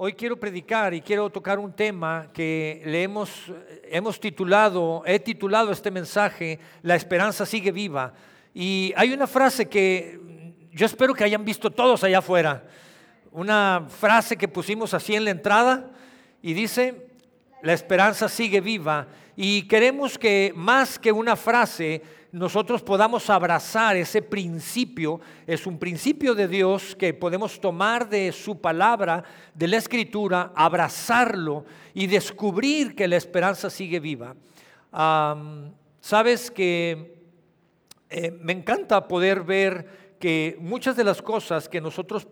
Hoy quiero predicar y quiero tocar un tema que le hemos, hemos titulado, he titulado este mensaje, La esperanza sigue viva. Y hay una frase que yo espero que hayan visto todos allá afuera. Una frase que pusimos así en la entrada y dice, la esperanza sigue viva. Y queremos que más que una frase, nosotros podamos abrazar ese principio, es un principio de Dios que podemos tomar de su palabra, de la escritura, abrazarlo y descubrir que la esperanza sigue viva. Sabes que eh, me encanta poder ver que muchas de las cosas que nosotros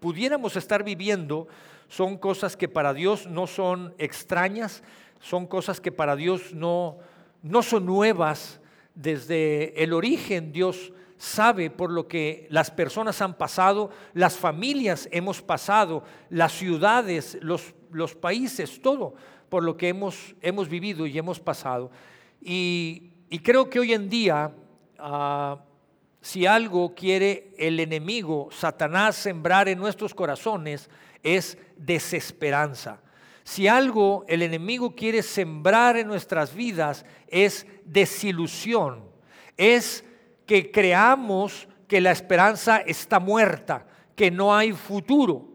pudiéramos estar viviendo son cosas que para Dios no son extrañas, son cosas que para Dios no, no son nuevas, desde el origen Dios sabe por lo que las personas han pasado, las familias hemos pasado, las ciudades, los, los países, todo por lo que hemos, hemos vivido y hemos pasado. Y, creo que hoy en día, ah, si algo quiere el enemigo, Satanás, sembrar en nuestros corazones, es desesperanza. Si algo el enemigo quiere sembrar en nuestras vidas es desilusión, es que creamos que la esperanza está muerta, que no hay futuro,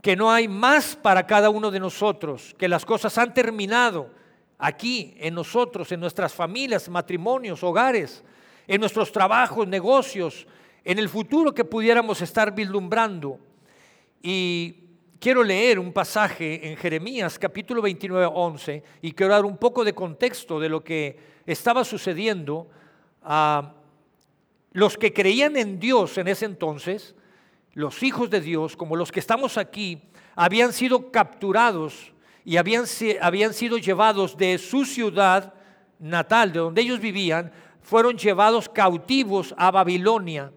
que no hay más para cada uno de nosotros, que las cosas han terminado aquí en nosotros, en nuestras familias, matrimonios, hogares, en nuestros trabajos, negocios, en el futuro que pudiéramos estar vislumbrando. Y quiero leer un pasaje en Jeremías capítulo 29, 11 y quiero dar un poco de contexto de lo que estaba sucediendo a los que creían en Dios en ese entonces, los hijos de Dios, como los que estamos aquí, habían sido capturados y habían, habían sido llevados de su ciudad natal, de donde ellos vivían, fueron llevados cautivos a Babilonia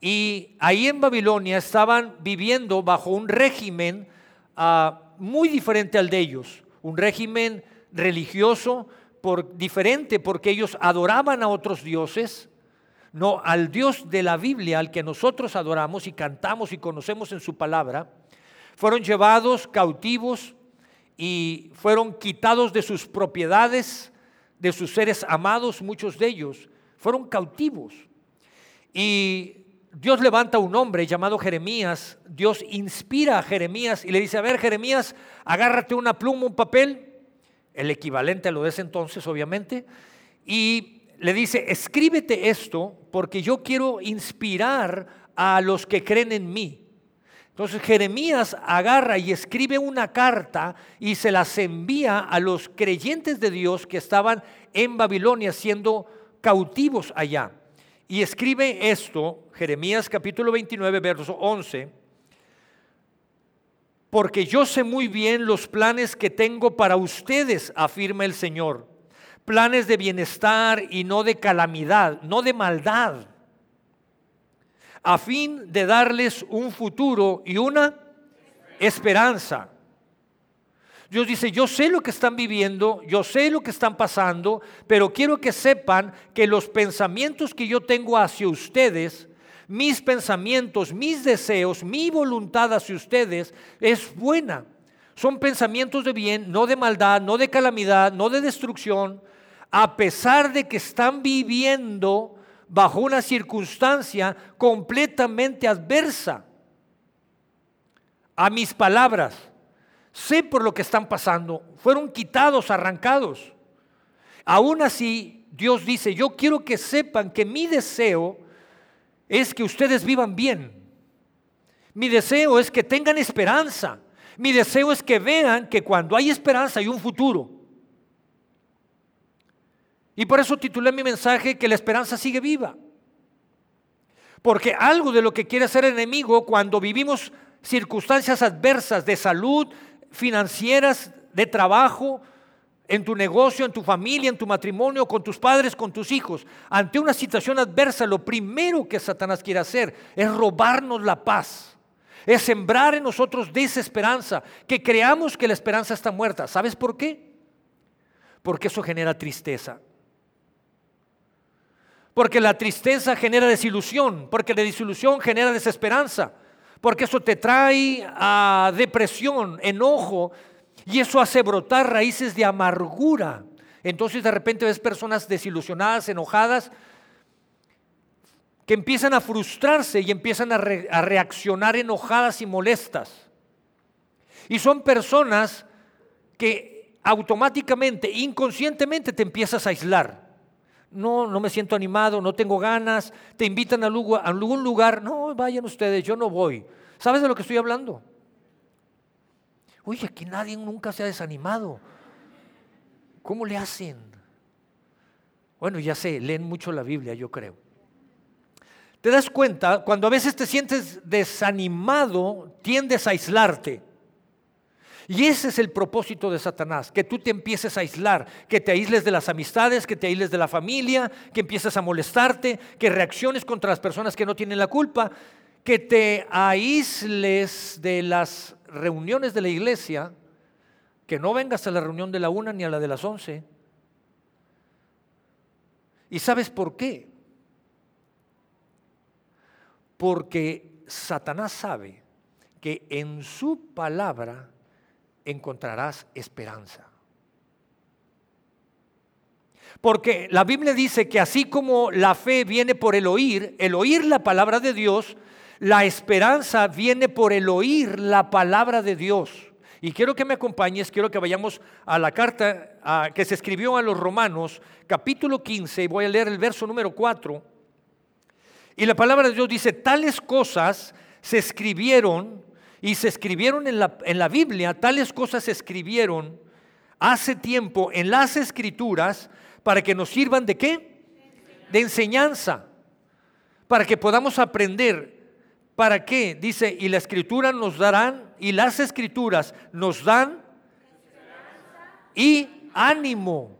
y ahí en Babilonia estaban viviendo bajo un régimen ah, muy diferente al de ellos, un régimen religioso diferente porque ellos adoraban a otros dioses, no al Dios de la Biblia, al que nosotros adoramos y cantamos y conocemos en su palabra, fueron llevados cautivos y fueron quitados de sus propiedades, de sus seres amados, muchos de ellos, fueron cautivos. Y Dios levanta un hombre llamado Jeremías, Dios inspira a Jeremías y le dice, a ver Jeremías, agárrate una pluma, un papel, el equivalente a lo de ese entonces obviamente, y le dice, escríbete esto porque yo quiero inspirar a los que creen en mí. Entonces Jeremías agarra y escribe una carta y se las envía a los creyentes de Dios que estaban en Babilonia siendo cautivos allá. Y escribe esto, Jeremías capítulo 29, verso 11, porque yo sé muy bien los planes que tengo para ustedes, afirma el Señor, planes de bienestar y no de calamidad, no de maldad, a fin de darles un futuro y una esperanza. Dios dice, yo sé lo que están viviendo, yo sé lo que están pasando, pero quiero que sepan que los pensamientos que yo tengo hacia ustedes, mis pensamientos, mis deseos, mi voluntad hacia ustedes es buena. Son pensamientos de bien, no de maldad, no de calamidad, no de destrucción, a pesar de que están viviendo bajo una circunstancia completamente adversa a mis palabras Sé por lo que están pasando. Fueron quitados, arrancados. Aún así, Dios dice, yo quiero que sepan que mi deseo es que ustedes vivan bien. Mi deseo es que tengan esperanza. Mi deseo es que vean que cuando hay esperanza hay un futuro. Y por eso titulé mi mensaje que la esperanza sigue viva. Porque algo de lo que quiere hacer el enemigo cuando vivimos circunstancias adversas de salud, financieras, de trabajo, en tu negocio, en tu familia, en tu matrimonio, con tus padres, con tus hijos. Ante una situación adversa, lo primero que Satanás quiere hacer es robarnos la paz. Es sembrar en nosotros desesperanza, que creamos que la esperanza está muerta. ¿Sabes por qué? Porque eso genera tristeza. Porque la tristeza genera desilusión, porque la desilusión genera desesperanza. Porque eso te trae a depresión, enojo, y eso hace brotar raíces de amargura. Entonces de repente ves personas desilusionadas, enojadas, que empiezan a frustrarse y empiezan a, reaccionar enojadas y molestas. Y son personas que automáticamente, inconscientemente te empiezas a aislar. No, no me siento animado, no tengo ganas, te invitan a algún lugar, no, vayan ustedes, yo no voy. ¿Sabes de lo que estoy hablando? Oye, aquí nadie nunca se ha desanimado. ¿Cómo le hacen? Bueno, ya sé, leen mucho la Biblia, yo creo. Te das cuenta, cuando a veces te sientes desanimado, tiendes a aislarte. Y ese es el propósito de Satanás, que tú te empieces a aislar, que te aísles de las amistades, que te aísles de la familia, que empieces a molestarte, que reacciones contra las personas que no tienen la culpa, que te aísles de las reuniones de la iglesia, que no vengas a la reunión de la una ni a la de las once. ¿Y sabes por qué? Porque Satanás sabe que en su palabra encontrarás esperanza. Porque la Biblia dice que así como la fe viene por el oír, el oír la palabra de Dios, la esperanza viene por el oír la palabra de Dios. Y quiero que me acompañes, quiero que vayamos a la carta que se escribió a los romanos, capítulo 15, y voy a leer el verso número 4. Y la palabra de Dios dice, tales cosas se escribieron y se escribieron en la, en la Biblia, tales cosas se escribieron hace tiempo en las escrituras para que nos sirvan de qué? De enseñanza, para que podamos aprender. ¿Para qué? Dice, y la escritura nos darán, y las escrituras nos dan y ánimo.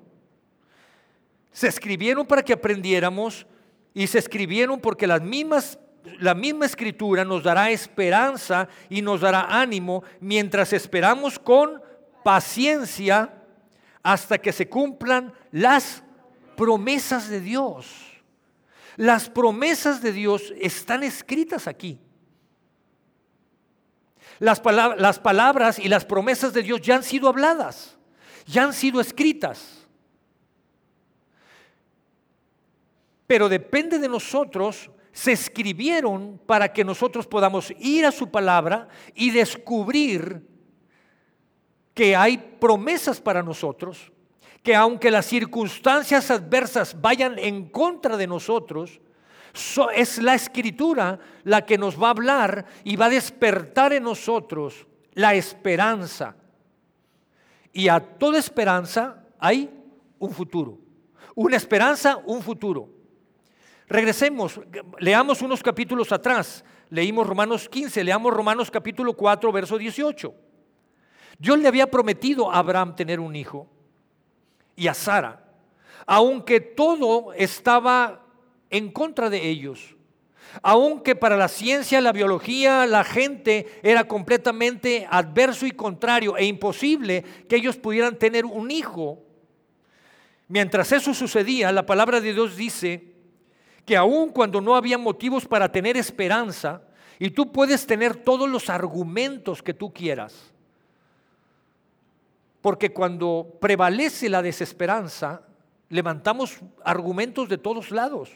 Se escribieron para que aprendiéramos y se escribieron porque las mismas la misma escritura nos dará esperanza y nos dará ánimo mientras esperamos con paciencia hasta que se cumplan las promesas de Dios. Las promesas de Dios están escritas aquí. Las, las, palabras y las promesas de Dios ya han sido habladas, ya han sido escritas. Pero depende de nosotros se escribieron para que nosotros podamos ir a su palabra y descubrir que hay promesas para nosotros, que aunque las circunstancias adversas vayan en contra de nosotros, es la escritura la que nos va a hablar y va a despertar en nosotros la esperanza. Y a toda esperanza hay un futuro. Una esperanza, un futuro. Regresemos, leamos unos capítulos atrás. Leímos Romanos 15, leamos Romanos capítulo 4, verso 18. Dios le había prometido a Abraham tener un hijo y a Sara, aunque todo estaba en contra de ellos. Aunque para la ciencia, la biología, la gente era completamente adverso y contrario e imposible que ellos pudieran tener un hijo. Mientras eso sucedía, la palabra de Dios dice que aun cuando no había motivos para tener esperanza, y tú puedes tener todos los argumentos que tú quieras, porque cuando prevalece la desesperanza, levantamos argumentos de todos lados.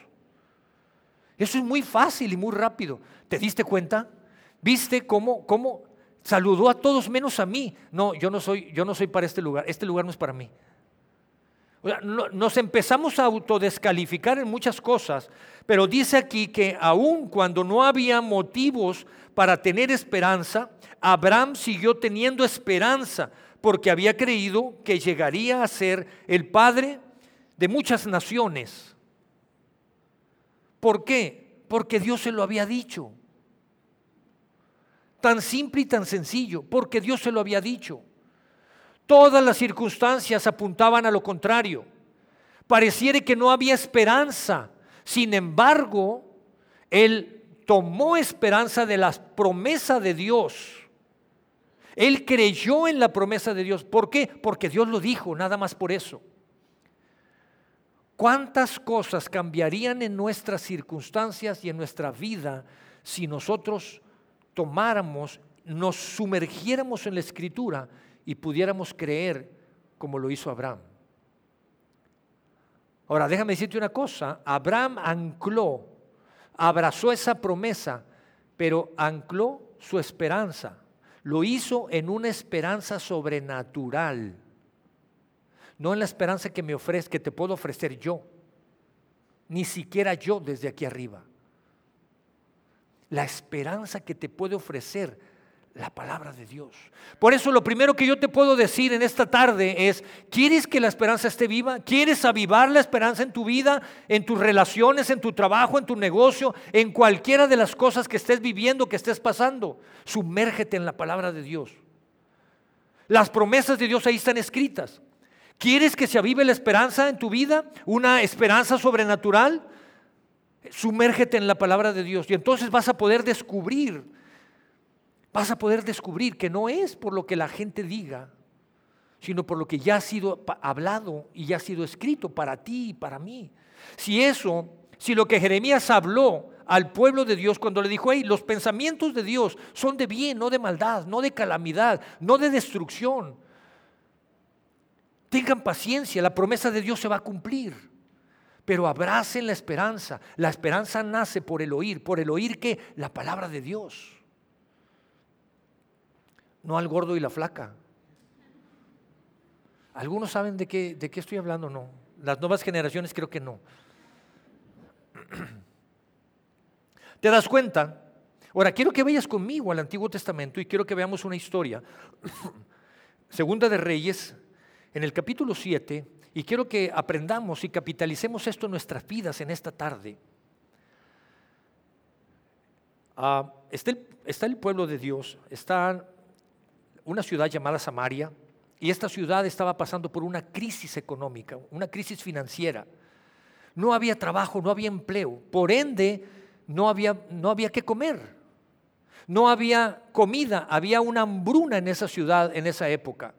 Eso es muy fácil y muy rápido. ¿Te diste cuenta? ¿Viste cómo, cómo saludó a todos menos a mí? No, yo no soy, yo no soy para este lugar. Este lugar no es para mí. Nos empezamos a autodescalificar en muchas cosas, pero dice aquí que aun cuando no había motivos para tener esperanza, Abraham siguió teniendo esperanza porque había creído que llegaría a ser el padre de muchas naciones. ¿Por qué? Porque Dios se lo había dicho. Tan simple y tan sencillo, porque Dios se lo había dicho. Todas las circunstancias apuntaban a lo contrario. Pareciera que no había esperanza. Sin embargo, él tomó esperanza de las promesas de Dios. Él creyó en la promesa de Dios. ¿Por qué? Porque Dios lo dijo, nada más por eso. ¿Cuántas cosas cambiarían en nuestras circunstancias y en nuestra vida si nosotros tomáramos, nos sumergiéramos en la escritura y pudiéramos creer como lo hizo Abraham. Ahora, déjame decirte una cosa, Abraham ancló, abrazó esa promesa, pero ancló su esperanza. Lo hizo en una esperanza sobrenatural, no en la esperanza que me ofrece, que te puedo ofrecer yo, ni siquiera yo desde aquí arriba. La esperanza que te puede ofrecer la palabra de Dios. Por eso lo primero que yo te puedo decir en esta tarde es, ¿quieres que la esperanza esté viva? ¿Quieres avivar la esperanza en tu vida, en tus relaciones, en tu trabajo, en tu negocio, en cualquiera de las cosas que estés viviendo, que estés pasando? Sumérgete en la palabra de Dios. Las promesas de Dios ahí están escritas. ¿Quieres que se avive la esperanza en tu vida? ¿Una esperanza sobrenatural? Sumérgete en la palabra de Dios y entonces vas a poder descubrir vas a poder descubrir que no es por lo que la gente diga, sino por lo que ya ha sido hablado y ya ha sido escrito para ti y para mí. Si eso, si lo que Jeremías habló al pueblo de Dios cuando le dijo, hey, los pensamientos de Dios son de bien, no de maldad, no de calamidad, no de destrucción. Tengan paciencia, la promesa de Dios se va a cumplir. Pero abracen la esperanza. La esperanza nace por el oír, por el oír que la palabra de Dios no al gordo y la flaca. ¿Algunos saben de qué, de qué estoy hablando? No. Las nuevas generaciones creo que no. ¿Te das cuenta? Ahora, quiero que vayas conmigo al Antiguo Testamento y quiero que veamos una historia. Segunda de Reyes, en el capítulo 7, y quiero que aprendamos y capitalicemos esto en nuestras vidas en esta tarde. Ah, está, el, está, el, pueblo de Dios, está una ciudad llamada Samaria, y esta ciudad estaba pasando por una crisis económica, una crisis financiera. No había trabajo, no había empleo, por ende no había, no había que comer. No había comida, había una hambruna en esa ciudad en esa época.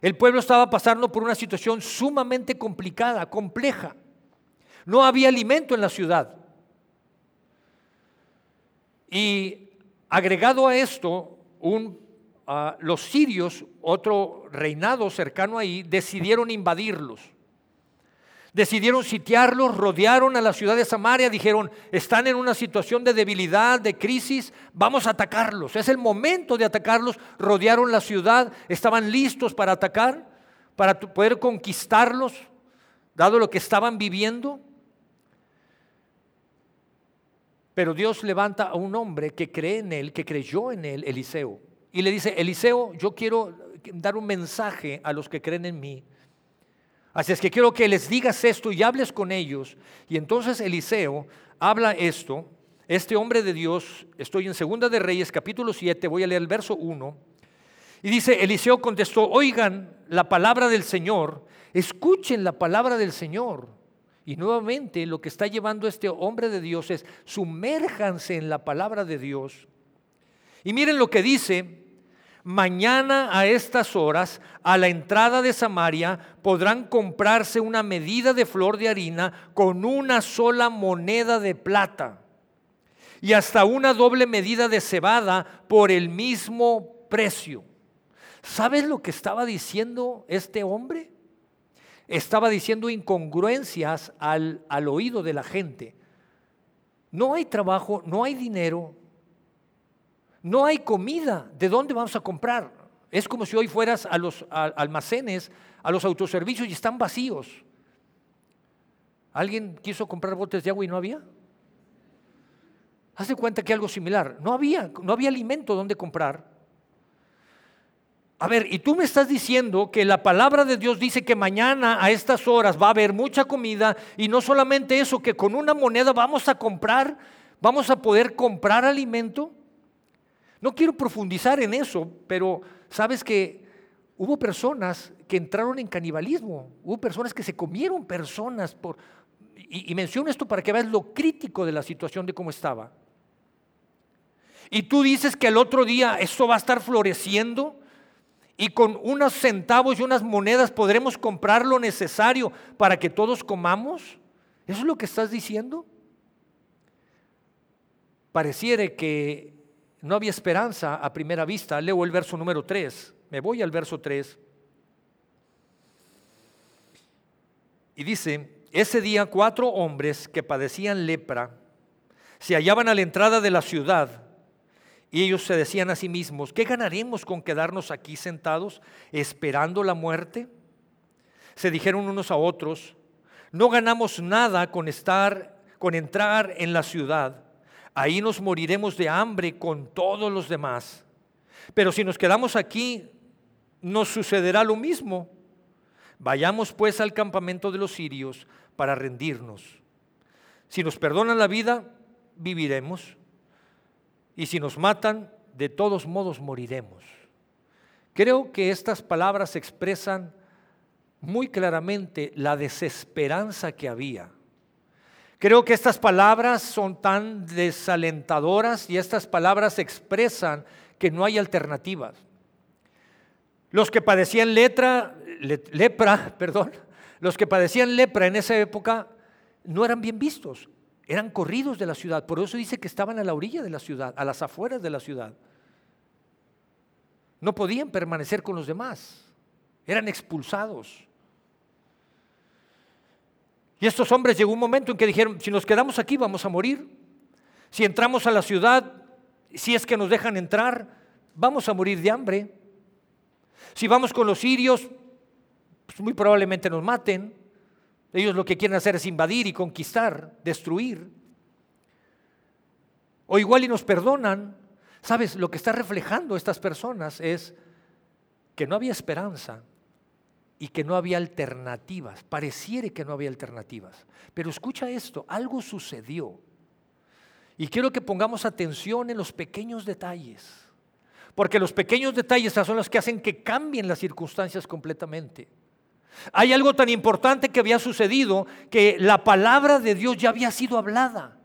El pueblo estaba pasando por una situación sumamente complicada, compleja. No había alimento en la ciudad. Y agregado a esto, un los sirios, otro reinado cercano ahí, decidieron invadirlos. Decidieron sitiarlos, rodearon a la ciudad de Samaria, dijeron, están en una situación de debilidad, de crisis, vamos a atacarlos. Es el momento de atacarlos. Rodearon la ciudad, estaban listos para atacar, para poder conquistarlos, dado lo que estaban viviendo. Pero Dios levanta a un hombre que cree en él, que creyó en él, Eliseo y le dice, Eliseo, yo quiero dar un mensaje a los que creen en mí. Así es que quiero que les digas esto y hables con ellos. Y entonces Eliseo habla esto. Este hombre de Dios, estoy en Segunda de Reyes, capítulo 7, voy a leer el verso 1. Y dice, Eliseo contestó, oigan la palabra del Señor, escuchen la palabra del Señor. Y nuevamente lo que está llevando este hombre de Dios es, sumérjanse en la palabra de Dios. Y miren lo que dice Mañana a estas horas, a la entrada de Samaria, podrán comprarse una medida de flor de harina con una sola moneda de plata y hasta una doble medida de cebada por el mismo precio. ¿Sabes lo que estaba diciendo este hombre? Estaba diciendo incongruencias al, al oído de la gente. No hay trabajo, no hay dinero, no hay comida. ¿De dónde vamos a comprar? Es como si hoy fueras a los almacenes, a los autoservicios y están vacíos. ¿Alguien quiso comprar botes de agua y no había? Haz cuenta que algo similar. No había, no había alimento donde comprar. A ver, y tú me estás diciendo que la palabra de Dios dice que mañana a estas horas va a haber mucha comida y no solamente eso, que con una moneda vamos a comprar, vamos a poder comprar alimento. No quiero profundizar en eso, pero sabes que hubo personas que entraron en canibalismo, hubo personas que se comieron personas por... Y, menciono esto para que veas lo crítico de la situación de cómo estaba. Y tú dices que el otro día esto va a estar floreciendo y con unos centavos y unas monedas podremos comprar lo necesario para que todos comamos. ¿Eso es lo que estás diciendo? Pareciere que no había esperanza a primera vista. Leo el verso número 3. Me voy al verso 3. Y dice, ese día cuatro hombres que padecían lepra se hallaban a la entrada de la ciudad y ellos se decían a sí mismos, ¿qué ganaremos con quedarnos aquí sentados esperando la muerte? Se dijeron unos a otros, no ganamos nada con estar, con entrar en la ciudad. Ahí nos moriremos de hambre con todos los demás. Pero si nos quedamos aquí, nos sucederá lo mismo. Vayamos pues al campamento de los sirios para rendirnos. Si nos perdonan la vida, viviremos. Y si nos matan, de todos modos moriremos. Creo que estas palabras expresan muy claramente la desesperanza que había. Creo que estas palabras son tan desalentadoras y estas palabras expresan que no hay alternativas. Los que padecían letra, lepra, perdón, los que padecían lepra en esa época no eran bien vistos, eran corridos de la ciudad. Por eso dice que estaban a la orilla de la ciudad, a las afueras de la ciudad. No podían permanecer con los demás, eran expulsados. Y estos hombres llegó un momento en que dijeron, si nos quedamos aquí vamos a morir. Si entramos a la ciudad, si es que nos dejan entrar, vamos a morir de hambre. Si vamos con los sirios, pues muy probablemente nos maten. Ellos lo que quieren hacer es invadir y conquistar, destruir. O igual y nos perdonan. Sabes, lo que está reflejando estas personas es que no había esperanza, y que no había alternativas. Pareciere que no había alternativas. Pero escucha esto, algo sucedió. Y quiero que pongamos atención en los pequeños detalles. Porque los pequeños detalles son los que hacen que cambien las circunstancias completamente. Hay algo tan importante que había sucedido que la palabra de Dios ya había sido hablada.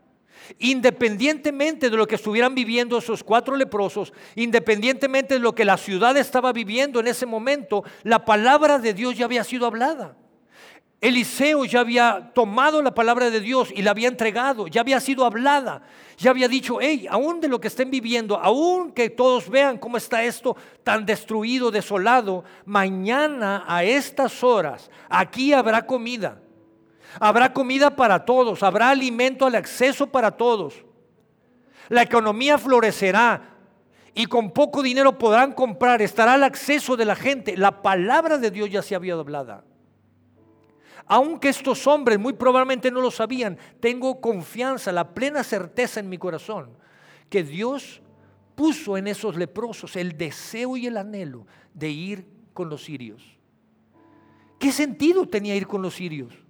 Independientemente de lo que estuvieran viviendo esos cuatro leprosos, independientemente de lo que la ciudad estaba viviendo en ese momento, la palabra de Dios ya había sido hablada. Eliseo ya había tomado la palabra de Dios y la había entregado, ya había sido hablada, ya había dicho, hey, aún de lo que estén viviendo, aún que todos vean cómo está esto tan destruido, desolado, mañana a estas horas aquí habrá comida. Habrá comida para todos, habrá alimento al acceso para todos. La economía florecerá y con poco dinero podrán comprar, estará al acceso de la gente. La palabra de Dios ya se había hablada. Aunque estos hombres muy probablemente no lo sabían, tengo confianza, la plena certeza en mi corazón que Dios puso en esos leprosos el deseo y el anhelo de ir con los sirios. ¿Qué sentido tenía ir con los sirios?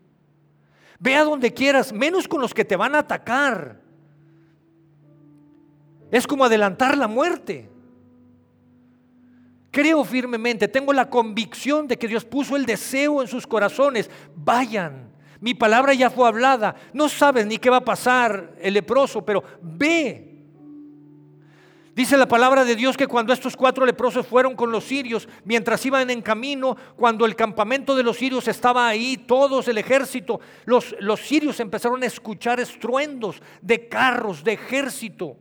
Ve a donde quieras, menos con los que te van a atacar. Es como adelantar la muerte. Creo firmemente, tengo la convicción de que Dios puso el deseo en sus corazones. Vayan, mi palabra ya fue hablada. No sabes ni qué va a pasar el leproso, pero ve Dice la palabra de Dios que cuando estos cuatro leprosos fueron con los sirios, mientras iban en camino, cuando el campamento de los sirios estaba ahí, todos el ejército, los, los sirios empezaron a escuchar estruendos de carros, de ejército.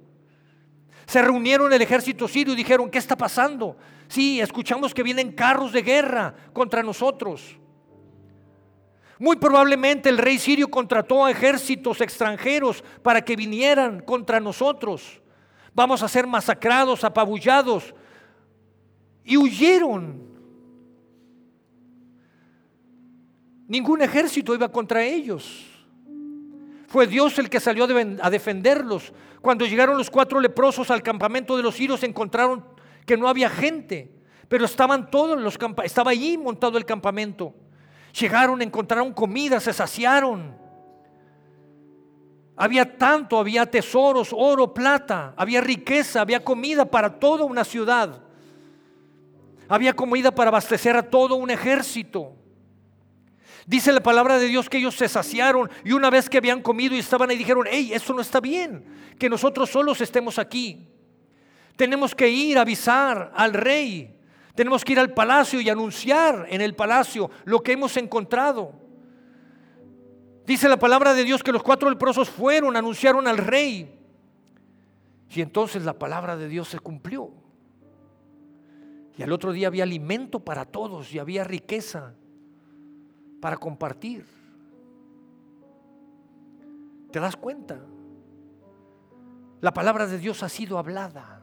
Se reunieron el ejército sirio y dijeron, ¿qué está pasando? Sí, escuchamos que vienen carros de guerra contra nosotros. Muy probablemente el rey sirio contrató a ejércitos extranjeros para que vinieran contra nosotros vamos a ser masacrados, apabullados. Y huyeron. Ningún ejército iba contra ellos. Fue Dios el que salió a defenderlos. Cuando llegaron los cuatro leprosos al campamento de los sirios, encontraron que no había gente, pero estaban todos los estaba allí montado el campamento. Llegaron, encontraron comida, se saciaron. Había tanto, había tesoros, oro, plata, había riqueza, había comida para toda una ciudad. Había comida para abastecer a todo un ejército. Dice la palabra de Dios que ellos se saciaron y una vez que habían comido y estaban ahí dijeron, hey, esto no está bien, que nosotros solos estemos aquí. Tenemos que ir a avisar al rey, tenemos que ir al palacio y anunciar en el palacio lo que hemos encontrado. Dice la palabra de Dios que los cuatro leprosos fueron, anunciaron al rey. Y entonces la palabra de Dios se cumplió. Y al otro día había alimento para todos y había riqueza para compartir. ¿Te das cuenta? La palabra de Dios ha sido hablada.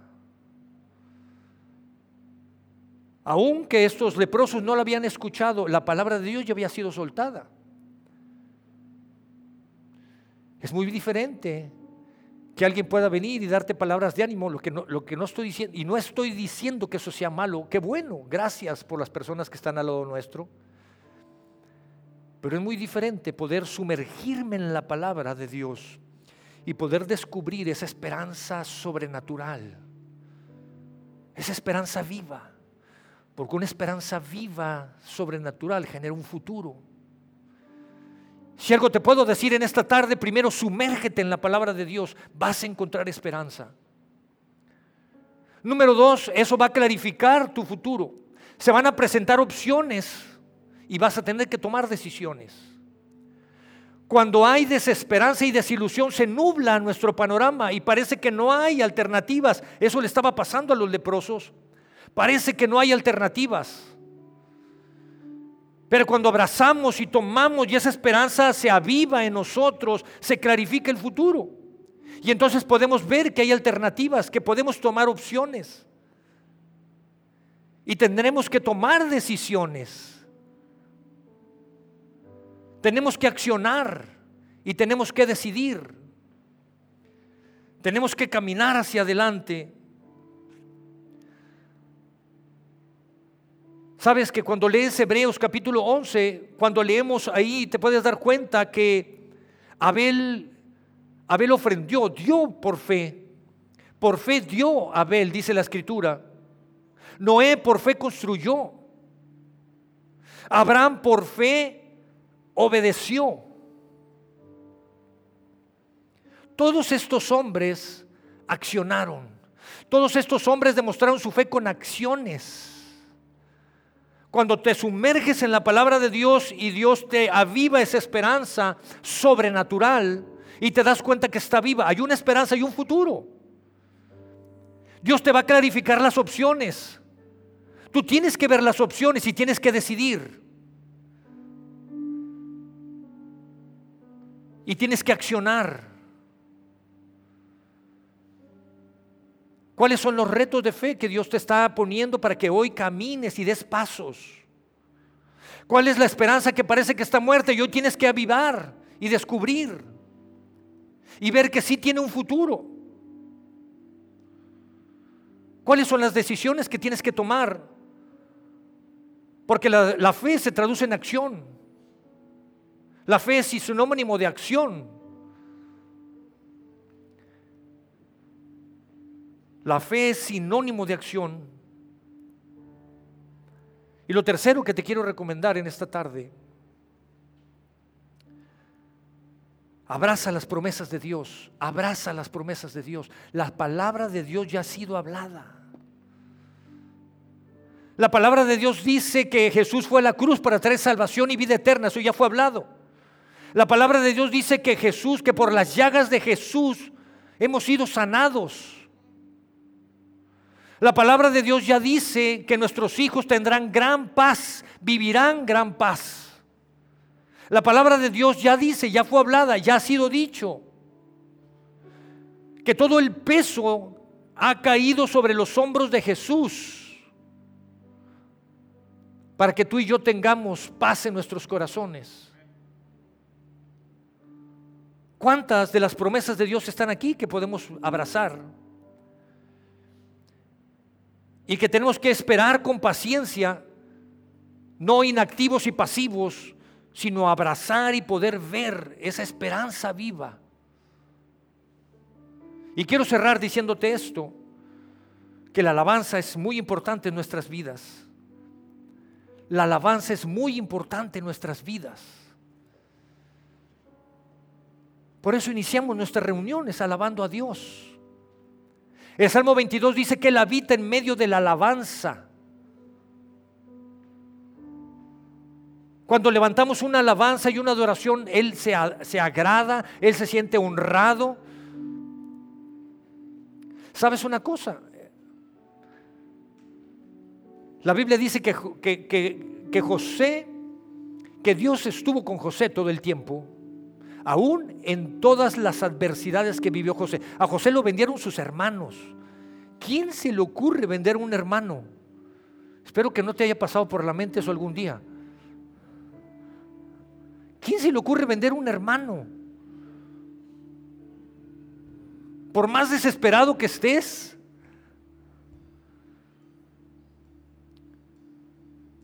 Aunque estos leprosos no la habían escuchado, la palabra de Dios ya había sido soltada. Es muy diferente que alguien pueda venir y darte palabras de ánimo, lo que no, lo que no estoy diciendo, y no estoy diciendo que eso sea malo, qué bueno, gracias por las personas que están al lado nuestro. Pero es muy diferente poder sumergirme en la palabra de Dios y poder descubrir esa esperanza sobrenatural, esa esperanza viva, porque una esperanza viva, sobrenatural, genera un futuro. Si algo te puedo decir en esta tarde, primero sumérgete en la palabra de Dios, vas a encontrar esperanza. Número dos, eso va a clarificar tu futuro. Se van a presentar opciones y vas a tener que tomar decisiones. Cuando hay desesperanza y desilusión, se nubla nuestro panorama y parece que no hay alternativas. Eso le estaba pasando a los leprosos. Parece que no hay alternativas. Pero cuando abrazamos y tomamos y esa esperanza se aviva en nosotros, se clarifica el futuro. Y entonces podemos ver que hay alternativas, que podemos tomar opciones. Y tendremos que tomar decisiones. Tenemos que accionar y tenemos que decidir. Tenemos que caminar hacia adelante. Sabes que cuando lees Hebreos capítulo 11, cuando leemos ahí, te puedes dar cuenta que Abel, Abel ofrendió, dio por fe. Por fe dio Abel, dice la escritura. Noé por fe construyó. Abraham por fe obedeció. Todos estos hombres accionaron. Todos estos hombres demostraron su fe con acciones. Cuando te sumerges en la palabra de Dios y Dios te aviva esa esperanza sobrenatural y te das cuenta que está viva, hay una esperanza y un futuro. Dios te va a clarificar las opciones. Tú tienes que ver las opciones y tienes que decidir. y tienes que accionar. ¿Cuáles son los retos de fe que Dios te está poniendo para que hoy camines y des pasos? ¿Cuál es la esperanza que parece que está muerta y hoy tienes que avivar y descubrir y ver que sí tiene un futuro? ¿Cuáles son las decisiones que tienes que tomar? Porque la, fe se traduce en acción. La fe es sinónimo de acción. La fe es sinónimo de acción. Y lo tercero que te quiero recomendar en esta tarde, abraza las promesas de Dios, abraza las promesas de Dios. La palabra de Dios ya ha sido hablada. La palabra de Dios dice que Jesús fue a la cruz para traer salvación y vida eterna, eso ya fue hablado. La palabra de Dios dice que Jesús, que por las llagas de Jesús hemos sido sanados. La palabra de Dios ya dice que nuestros hijos tendrán gran paz, vivirán gran paz. La palabra de Dios ya dice, ya fue hablada, ya ha sido dicho, que todo el peso ha caído sobre los hombros de Jesús para que tú y yo tengamos paz en nuestros corazones. ¿Cuántas de las promesas de Dios están aquí que podemos abrazar? Y que tenemos que esperar con paciencia, no inactivos y pasivos, sino abrazar y poder ver esa esperanza viva. Y quiero cerrar diciéndote esto, que la alabanza es muy importante en nuestras vidas. La alabanza es muy importante en nuestras vidas. Por eso iniciamos nuestras reuniones alabando a Dios. El Salmo 22 dice que Él habita en medio de la alabanza. Cuando levantamos una alabanza y una adoración, Él se, se agrada, Él se siente honrado. ¿Sabes una cosa? La Biblia dice que, que, José, que Dios estuvo con José todo el tiempo, aún en todas las adversidades que vivió José. A José lo vendieron sus hermanos. ¿Quién se le ocurre vender un hermano? Espero que no te haya pasado por la mente eso algún día. ¿Quién se le ocurre vender un hermano? Por más desesperado que estés.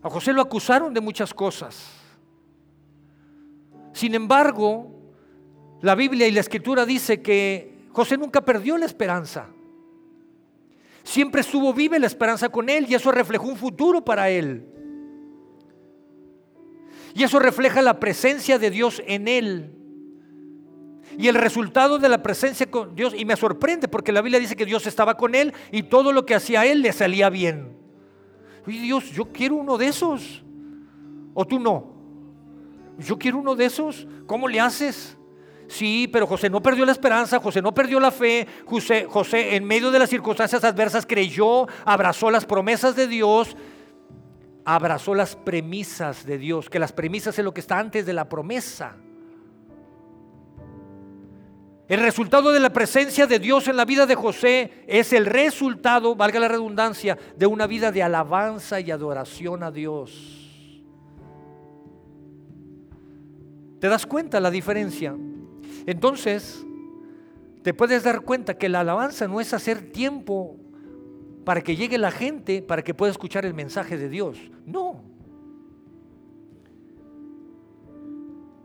A José lo acusaron de muchas cosas. Sin embargo, la Biblia y la Escritura dice que José nunca perdió la esperanza. Siempre estuvo viva la esperanza con él y eso reflejó un futuro para él. Y eso refleja la presencia de Dios en él. Y el resultado de la presencia con Dios, y me sorprende porque la Biblia dice que Dios estaba con él y todo lo que hacía él le salía bien. Y Dios, yo quiero uno de esos. ¿O tú no? Yo quiero uno de esos. ¿Cómo le haces? Sí, pero José no perdió la esperanza, José no perdió la fe, José, José en medio de las circunstancias adversas creyó, abrazó las promesas de Dios, abrazó las premisas de Dios, que las premisas es lo que está antes de la promesa. El resultado de la presencia de Dios en la vida de José es el resultado, valga la redundancia, de una vida de alabanza y adoración a Dios. ¿Te das cuenta la diferencia? Entonces, te puedes dar cuenta que la alabanza no es hacer tiempo para que llegue la gente, para que pueda escuchar el mensaje de Dios. No.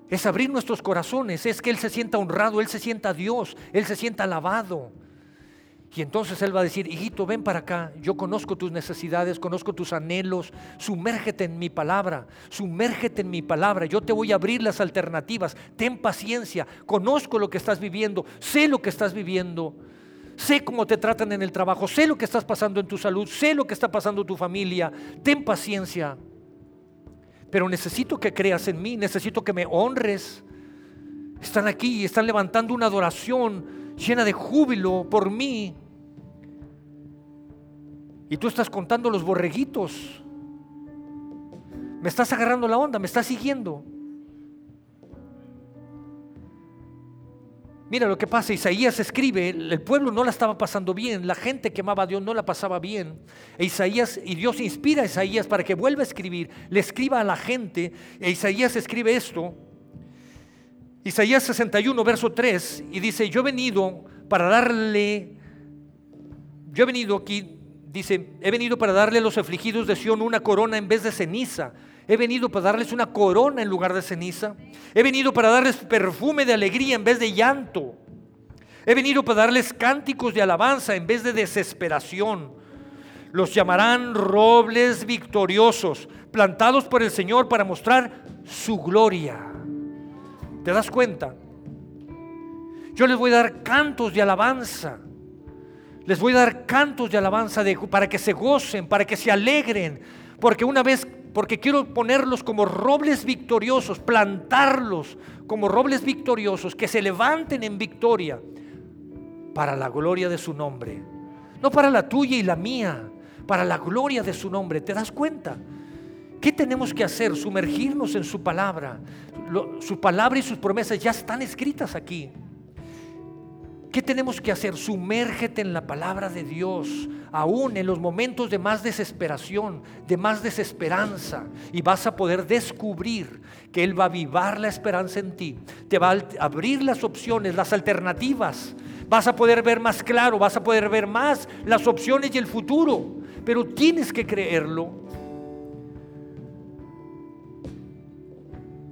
Es abrir nuestros corazones, es que Él se sienta honrado, Él se sienta Dios, Él se sienta alabado. Y entonces Él va a decir, hijito, ven para acá, yo conozco tus necesidades, conozco tus anhelos, sumérgete en mi palabra, sumérgete en mi palabra, yo te voy a abrir las alternativas, ten paciencia, conozco lo que estás viviendo, sé lo que estás viviendo, sé cómo te tratan en el trabajo, sé lo que estás pasando en tu salud, sé lo que está pasando en tu familia, ten paciencia, pero necesito que creas en mí, necesito que me honres. Están aquí y están levantando una adoración llena de júbilo por mí. Y tú estás contando los borreguitos. Me estás agarrando la onda, me estás siguiendo. Mira lo que pasa, Isaías escribe, el pueblo no la estaba pasando bien, la gente que amaba a Dios no la pasaba bien. E Isaías, y Dios inspira a Isaías para que vuelva a escribir, le escriba a la gente, e Isaías escribe esto, Isaías 61, verso 3, y dice, yo he venido para darle, yo he venido aquí Dice, he venido para darle a los afligidos de Sión una corona en vez de ceniza. He venido para darles una corona en lugar de ceniza. He venido para darles perfume de alegría en vez de llanto. He venido para darles cánticos de alabanza en vez de desesperación. Los llamarán robles victoriosos, plantados por el Señor para mostrar su gloria. ¿Te das cuenta? Yo les voy a dar cantos de alabanza. Les voy a dar cantos de alabanza para que se gocen, para que se alegren, porque una vez, porque quiero ponerlos como robles victoriosos, plantarlos como robles victoriosos, que se levanten en victoria para la gloria de su nombre. No para la tuya y la mía, para la gloria de su nombre. ¿Te das cuenta? ¿Qué tenemos que hacer? Sumergirnos en su palabra. su palabra y sus promesas ya están escritas aquí. ¿Qué tenemos que hacer? Sumérgete en la palabra de Dios, aún en los momentos de más desesperación, de más desesperanza, y vas a poder descubrir que Él va a avivar la esperanza en ti, te va a abrir las opciones, las alternativas, vas a poder ver más claro, vas a poder ver más las opciones y el futuro, pero tienes que creerlo.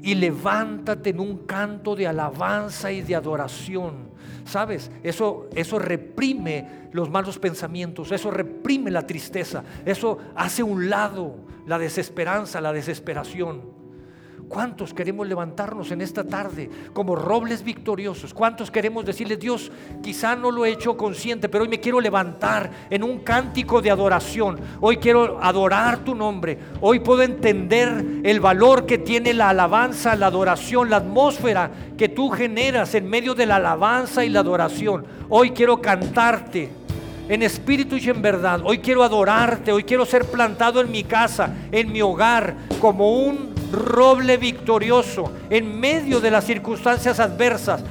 Y levántate en un canto de alabanza y de adoración ¿Sabes? Eso, eso reprime los malos pensamientos, eso reprime la tristeza, eso hace un lado la desesperanza, la desesperación. ¿Cuántos queremos levantarnos en esta tarde como robles victoriosos? ¿Cuántos queremos decirle, Dios, quizá no lo he hecho consciente, pero hoy me quiero levantar en un cántico de adoración? Hoy quiero adorar tu nombre. Hoy puedo entender el valor que tiene la alabanza, la adoración, la atmósfera que tú generas en medio de la alabanza y la adoración. Hoy quiero cantarte en espíritu y en verdad. Hoy quiero adorarte, hoy quiero ser plantado en mi casa, en mi hogar, como un roble victorioso en medio de las circunstancias adversas,